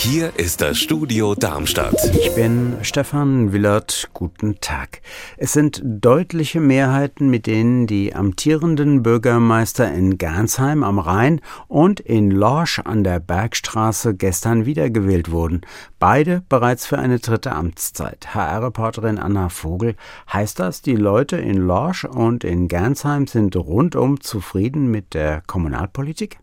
Hier ist das Studio Darmstadt. Ich bin Stefan Willert. Guten Tag. Es sind deutliche Mehrheiten, mit denen die amtierenden Bürgermeister in Gernsheim am Rhein und in Lorsch an der Bergstraße gestern wiedergewählt wurden. Beide bereits für eine dritte Amtszeit. HR-Reporterin Anna Vogel, heißt das, die Leute in Lorsch und in Gernsheim sind rundum zufrieden mit der Kommunalpolitik?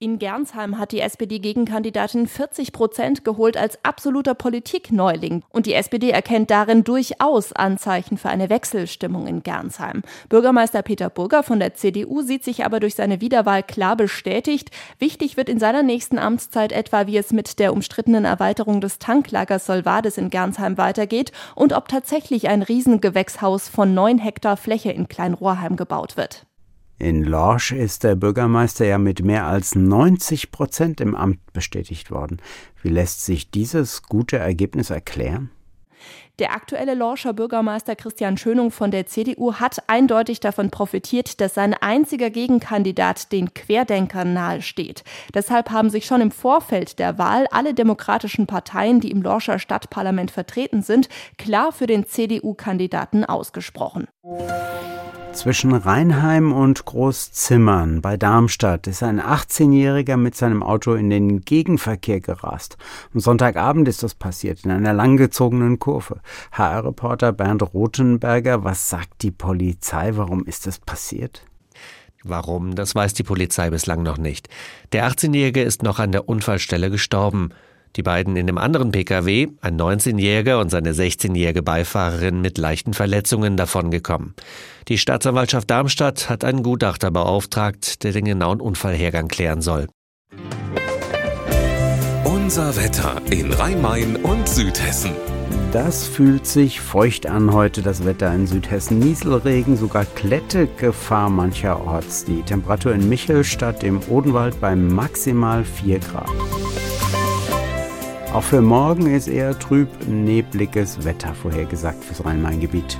In Gernsheim hat die SPD-Gegenkandidatin 40 Prozent geholt als absoluter Politikneuling. Und die SPD erkennt darin durchaus Anzeichen für eine Wechselstimmung in Gernsheim. Bürgermeister Peter Burger von der CDU sieht sich aber durch seine Wiederwahl klar bestätigt. Wichtig wird in seiner nächsten Amtszeit etwa, wie es mit der umstrittenen Erweiterung des Tanklagers Solvades in Gernsheim weitergeht und ob tatsächlich ein Riesengewächshaus von neun Hektar Fläche in Kleinrohrheim gebaut wird. In Lorsch ist der Bürgermeister ja mit mehr als 90 Prozent im Amt bestätigt worden. Wie lässt sich dieses gute Ergebnis erklären? Der aktuelle Lorscher Bürgermeister Christian Schönung von der CDU hat eindeutig davon profitiert, dass sein einziger Gegenkandidat den Querdenkern nahesteht. Deshalb haben sich schon im Vorfeld der Wahl alle demokratischen Parteien, die im Lorscher Stadtparlament vertreten sind, klar für den CDU-Kandidaten ausgesprochen. Zwischen Rheinheim und Großzimmern bei Darmstadt ist ein 18-Jähriger mit seinem Auto in den Gegenverkehr gerast. Am Sonntagabend ist das passiert, in einer langgezogenen Kurve. HR-Reporter Bernd Rothenberger, was sagt die Polizei? Warum ist das passiert? Warum, das weiß die Polizei bislang noch nicht. Der 18-Jährige ist noch an der Unfallstelle gestorben. Die beiden in dem anderen Pkw, ein 19-Jähriger und seine 16-jährige Beifahrerin mit leichten Verletzungen davongekommen. Die Staatsanwaltschaft Darmstadt hat einen Gutachter beauftragt, der den genauen Unfallhergang klären soll. Unser Wetter in Rhein-Main und Südhessen. Das fühlt sich feucht an heute, das Wetter in Südhessen. Nieselregen, sogar Klettegefahr mancherorts. Die Temperatur in Michelstadt im Odenwald bei maximal 4 Grad. Auch für morgen ist eher trüb nebliges Wetter vorhergesagt fürs Rhein-Main-Gebiet.